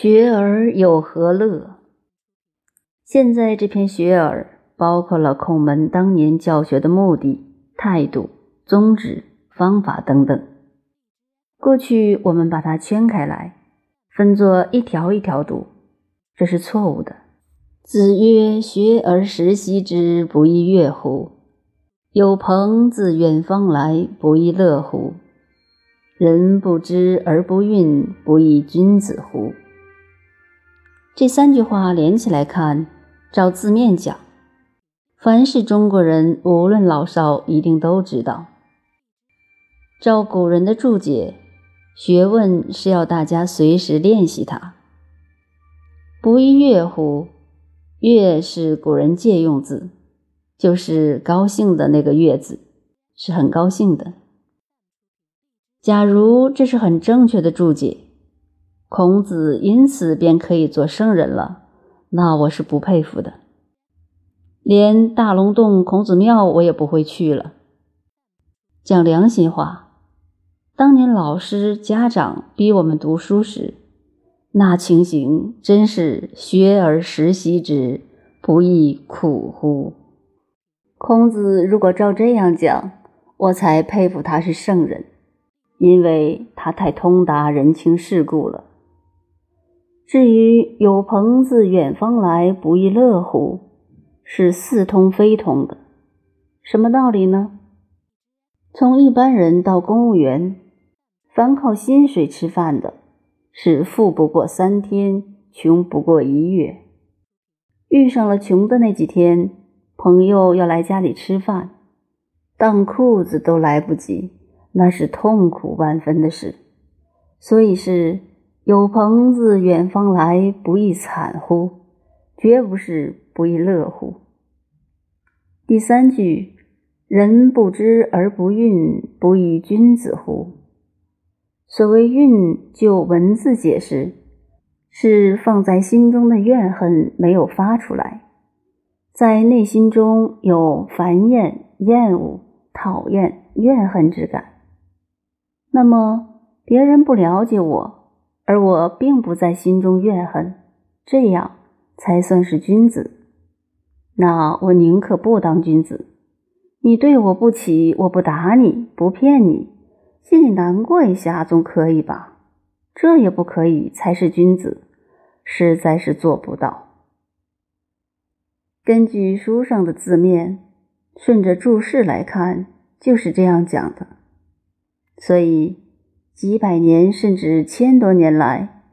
学而有何乐？现在这篇学而包括了孔门当年教学的目的、态度、宗旨、方法等等。过去我们把它圈开来，分作一条一条读，这是错误的。子曰：“学而时习之，不亦乐乎？有朋自远方来，不亦乐乎？人不知而不愠，不亦君子乎？”这三句话连起来看，照字面讲，凡是中国人，无论老少，一定都知道。照古人的注解，学问是要大家随时练习它。不亦乐乎？乐是古人借用字，就是高兴的那个乐字，是很高兴的。假如这是很正确的注解。孔子因此便可以做圣人了，那我是不佩服的。连大龙洞孔子庙我也不会去了。讲良心话，当年老师家长逼我们读书时，那情形真是学而时习之，不亦苦乎？孔子如果照这样讲，我才佩服他是圣人，因为他太通达人情世故了。至于有朋自远方来，不亦乐乎？是似通非通的，什么道理呢？从一般人到公务员，凡靠薪水吃饭的，是富不过三天，穷不过一月。遇上了穷的那几天，朋友要来家里吃饭，当裤子都来不及，那是痛苦万分的事。所以是。有朋自远方来，不亦惨乎？绝不是不亦乐乎。第三句，人不知而不愠，不亦君子乎？所谓愠，就文字解释，是放在心中的怨恨没有发出来，在内心中有烦厌、厌恶、讨厌、怨恨之感。那么别人不了解我。而我并不在心中怨恨，这样才算是君子。那我宁可不当君子。你对我不起，我不打你，不骗你，心里难过一下总可以吧？这也不可以，才是君子，实在是做不到。根据书上的字面，顺着注释来看，就是这样讲的。所以。几百年甚至千多年来，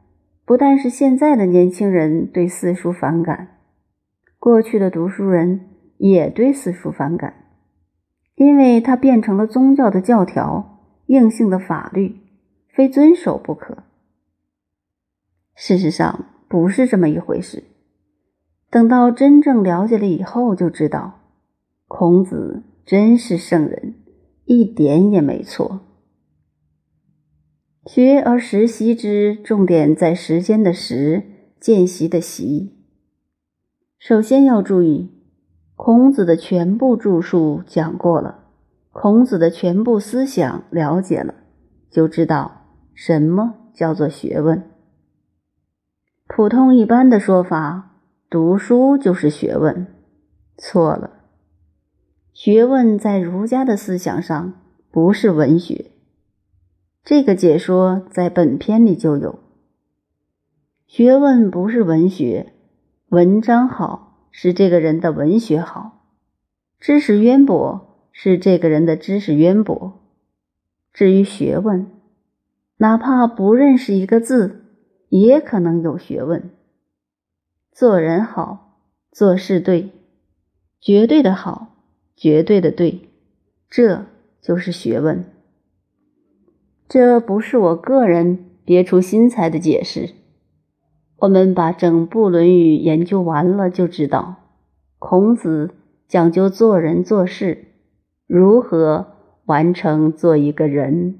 不但是现在的年轻人对四书反感，过去的读书人也对四书反感，因为它变成了宗教的教条、硬性的法律，非遵守不可。事实上不是这么一回事。等到真正了解了以后，就知道孔子真是圣人，一点也没错。学而时习之，重点在时间的时，见习的习。首先要注意，孔子的全部著述讲过了，孔子的全部思想了解了，就知道什么叫做学问。普通一般的说法，读书就是学问，错了。学问在儒家的思想上不是文学。这个解说在本篇里就有。学问不是文学，文章好是这个人的文学好，知识渊博是这个人的知识渊博。至于学问，哪怕不认识一个字，也可能有学问。做人好，做事对，绝对的好，绝对的对，这就是学问。这不是我个人别出心裁的解释，我们把整部《论语》研究完了，就知道孔子讲究做人做事，如何完成做一个人。